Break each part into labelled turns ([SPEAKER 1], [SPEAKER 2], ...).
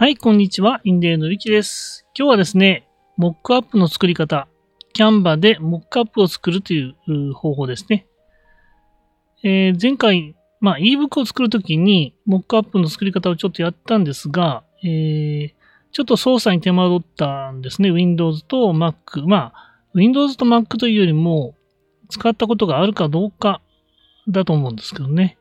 [SPEAKER 1] はい、こんにちは。インデーのりきです。今日はですね、モックアップの作り方、キャンバでモックアップを作るという方法ですね。えー前回、まあ、ebook を作るときに、モックアップの作り方をちょっとやったんですが、えーちょっと操作に手間取ったんですね。Windows と Mac。まあ、Windows と Mac というよりも、使ったことがあるかどうかだと思うんですけどね。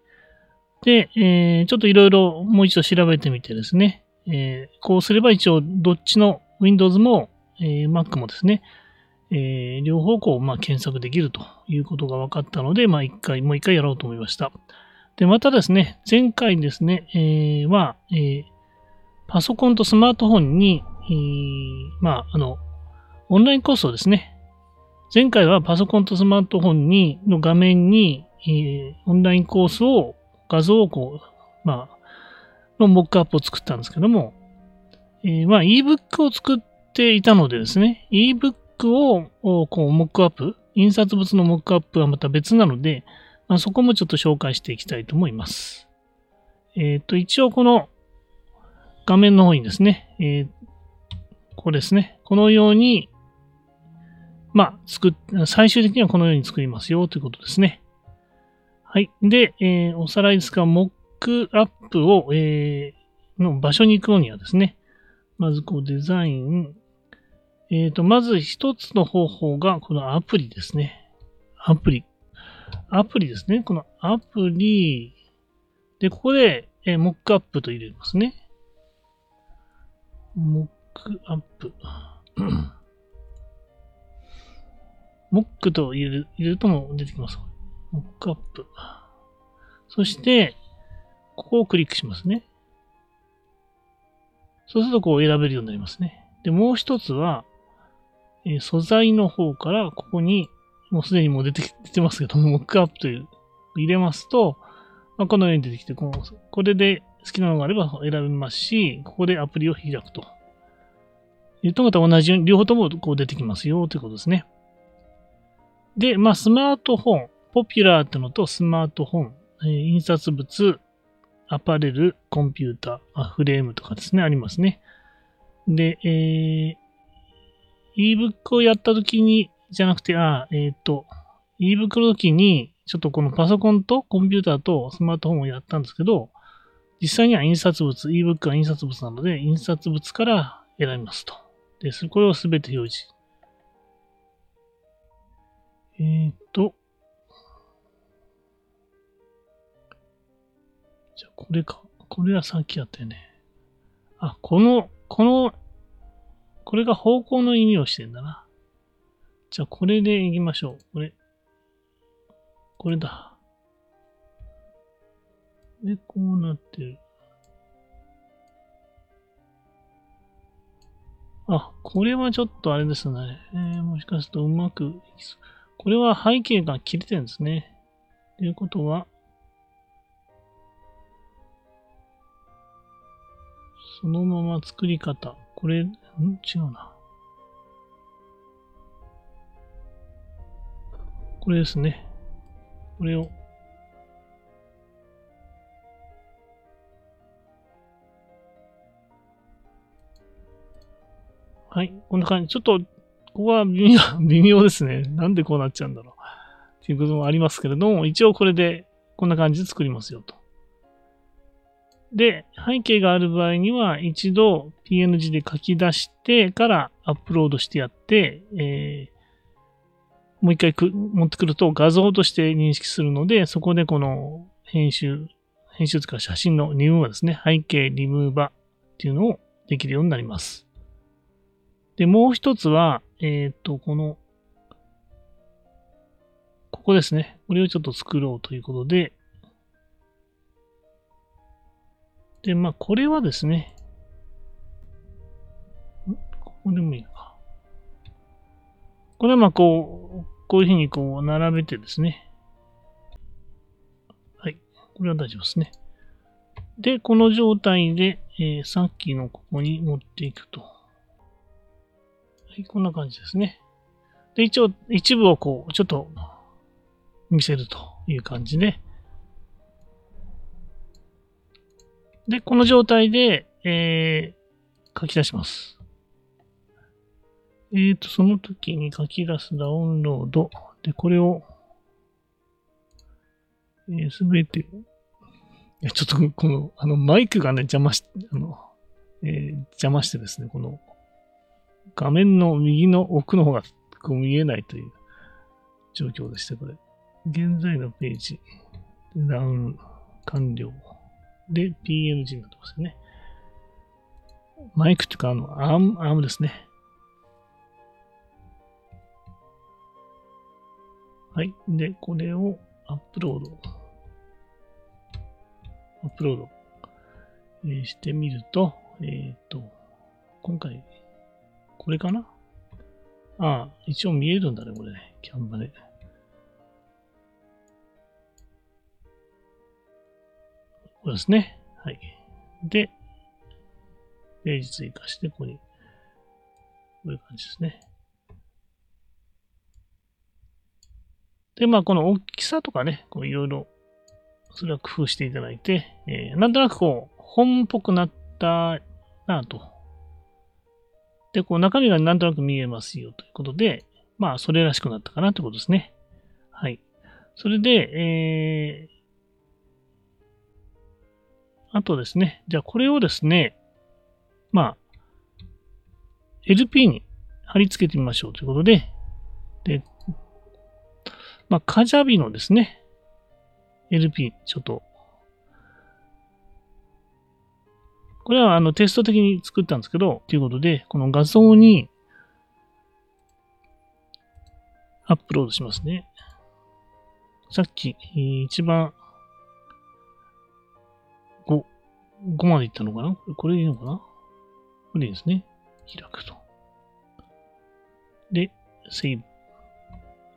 [SPEAKER 1] で、えーちょっといろいろもう一度調べてみてですね、えーこうすれば一応どっちの Windows も、えー Mac もですね、えー両方こう、まあ、検索できるということが分かったので、まあ、一回、もう一回やろうと思いました。で、またですね、前回ですね、えーは、えーパソコンとスマートフォンに、えーまあ、あの、オンラインコースをですね、前回はパソコンとスマートフォンに、の画面に、えーオンラインコースを、画像をこう、まあ、のモックアップを作ったんですけども、えーまあ、ebook を作っていたのでですね、ebook をこうモックアップ、印刷物のモックアップはまた別なので、まあ、そこもちょっと紹介していきたいと思います。えっ、と、一応この画面の方にですね、えーここですね、このように、まあ、作っ、最終的にはこのように作りますよということですね。はい。で、えーおさらいですが、モッックアップを、えーの場所に行くのにはですね、まずこうデザイン、えっ、と、まず一つの方法がこのアプリですね。アプリ。アプリですね。このアプリ、で、ここで、えーモックアップと入れますね。モックアップ。モックと入れる入れるとも出てきます。モックアップ。そして、ここをクリックしますね。そうするとこう選べるようになりますね。で、もう一つは、え素材の方からここに、もうすでにもう出て出てますけども、モックアップという入れますと、まあ、このように出てきてこう、これで好きなのがあれば選べますし、ここでアプリを開くと。いうとまた同じように、両方ともこう出てきますよということですね。で、まあ、スマートフォン、ポピュラーってのとスマートフォン、え印刷物、アパレル、コンピューター、フレームとかですね、ありますね。で、えー、ebook をやったときに、じゃなくて、あ、えっ、と、ebook の時に、ちょっとこのパソコンとコンピューターとスマートフォンをやったんですけど、実際には印刷物、ebook は印刷物なので、印刷物から選びますと。で、そこれをすべて表示。えっ、と、これか。これはさっきやったよね。あ、この、この、これが方向の意味をしてんだな。じゃあこれでいきましょう。これ。これだ。で、こうなってる。あ、これはちょっとあれですね。えーもしかするとうまく。これは背景が切れてるんですね。ということは、そのまま作り方。これ、ん？違うな。これですね。これを。はい。こんな感じ。ちょっと、ここは微妙 微妙ですね。なんでこうなっちゃうんだろう。っていうこともありますけれども、一応これで、こんな感じで作りますよと。で、背景がある場合には、一度 PNG で書き出してからアップロードしてやって、えーもう一回く持ってくると画像として認識するので、そこでこの編集、編集というか写真のリムーバーですね。背景リムーバーっていうのをできるようになります。で、もう一つは、えっ、と、この、ここですね。これをちょっと作ろうということで、で、まあ、これはですね、ここでもいいのか。これはまあ、こう、こういうふうにこう、並べてですね。はい。これは大丈夫ですね。で、この状態で、えーさっきのここに持っていくと。はい、こんな感じですね。で、一応、一部をこう、ちょっと見せるという感じで。で、この状態で、えー書き出します。えっ、ー、と、その時に書き出すダウンロード。で、これを、す、え、べ、て、いや、ちょっと、この、あの、マイクがね、邪魔し、あの、えー、邪魔してですね、この、画面の右の奥の方がこう見えないという状況でして、これ。現在のページ、ダウン完了。で、PNG になってますよね。マイクっていうか、あの、アーム、アームですね。はい。で、これをアップロード。アップロード、えー、してみると、えっ、ー、と、今回、これかな？ああ、一応見えるんだね、これね。 Canva で。これですね。はい。で、ページ追加して、ここに、こういう感じですね。で、まあ、この大きさとかね、こういろいろ、それは工夫していただいて、えー、なんとなくこう、本っぽくなったなと。で、こう、中身がなんとなく見えますよということで、まあ、それらしくなったかなということですね。はい。それで、えー、あとですね、じゃあこれをですね、まあ、LP に貼り付けてみましょうということで、で、まあ、カジャビのですね、LP、ちょっと、これはあのテスト的に作ったんですけど、ということで、この画像にアップロードしますね。さっき、一番5までいったのかな？これでいいのかな？これでいいですね。開くと。で、セーブ、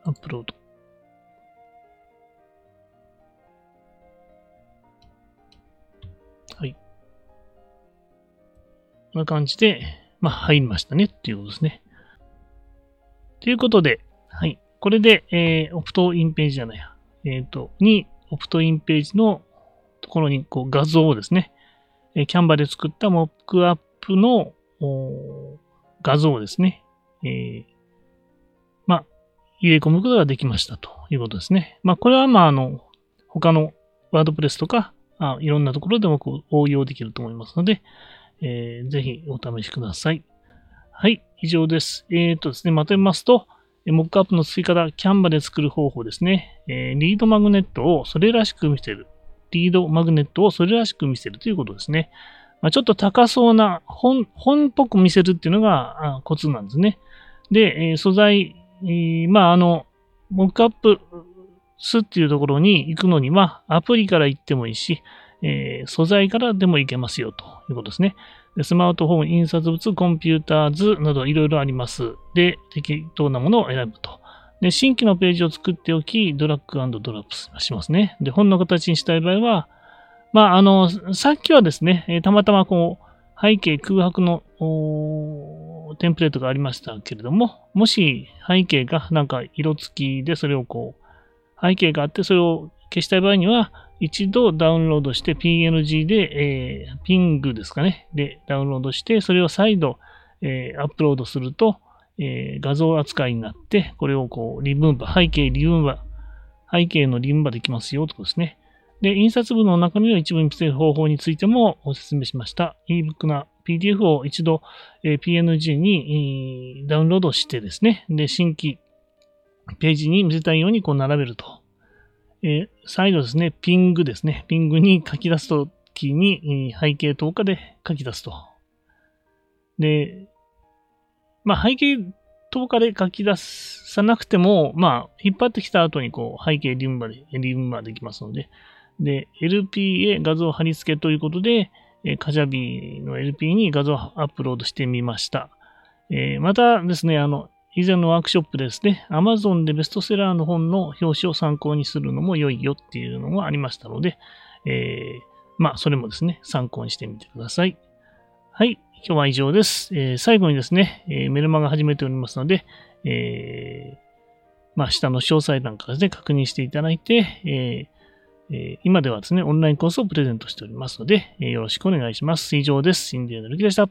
[SPEAKER 1] アップロード。はいこんな感じで、まあ、入りましたねっていうことですね。ということで、はい。これで、えー、オプトインページじゃないや。えっ、ー、と、に、オプトインページのところに、こう、画像をですね、え、キャンバで作ったモックアップの画像をですね、えー、まあ、入れ込むことができましたということですね。まあ、これは、まあ、あの、他のワードプレスとか、あいろんなところでも応用できると思いますので、えー、ぜひお試しください。はい、以上です。えっ、ー、とですね、まとめますと、モックアップの追加だ、キャンバで作る方法ですね。えー、リードマグネットをそれらしく見せる。リードマグネットをそれらしく見せるということですね。まあ、ちょっと高そうな本、本っぽく見せるっていうのがコツなんですね。で、え、素材、えー、まあ、あの、モックアップスっていうところに行くのには、アプリから行ってもいいし、えー、素材からでもいけますよということですね。スマートフォン、印刷物、コンピューター図などいろいろあります。で、適当なものを選ぶと。で、新規のページを作っておき、ドラッグドロップしますね。で、本の形にしたい場合は、まあ、あの、さっきはですね、えたまたまこう、背景空白のテンプレートがありましたけれども、もし背景がなんか色付きでそれをこう、背景があってそれを消したい場合には、一度ダウンロードして PNG で、えー、ピングですかね。で、ダウンロードして、それを再度、えー、アップロードすると、えー、画像扱いになって、これをこう、リブンバ、背景リブンバ、背景のリブンバできますよ、ということですね。で、印刷部の中身を一部に見せる方法についてもお説明しました。ebook な PDF を一度、え、PNG に、ダウンロードしてですね。で、新規ページに見せたいようにこう並べると。えー、再度ですね、ピングですね。ピングに書き出すときに、背景10日で書き出すと。で、まあ背景10日で書き出さなくても、まあ引っ張ってきた後にこう背景リムバで、リムバできますので、で、LP へ画像貼り付けということで、えー、カジャビの LP に画像アップロードしてみました。えー、またですね、あの、以前のワークショップですね、Amazon でベストセラーの本の表紙を参考にするのも良いよっていうのがありましたので、えー、まあ、それもですね、参考にしてみてください。はい、今日は以上です。えー、最後にですね、えー、メルマガ始めておりますので、えー、まあ、下の詳細欄からですね、確認していただいて、えー、今ではですね、オンラインコースをプレゼントしておりますので、え、よろしくお願いします。以上です。シンディアのルキでした。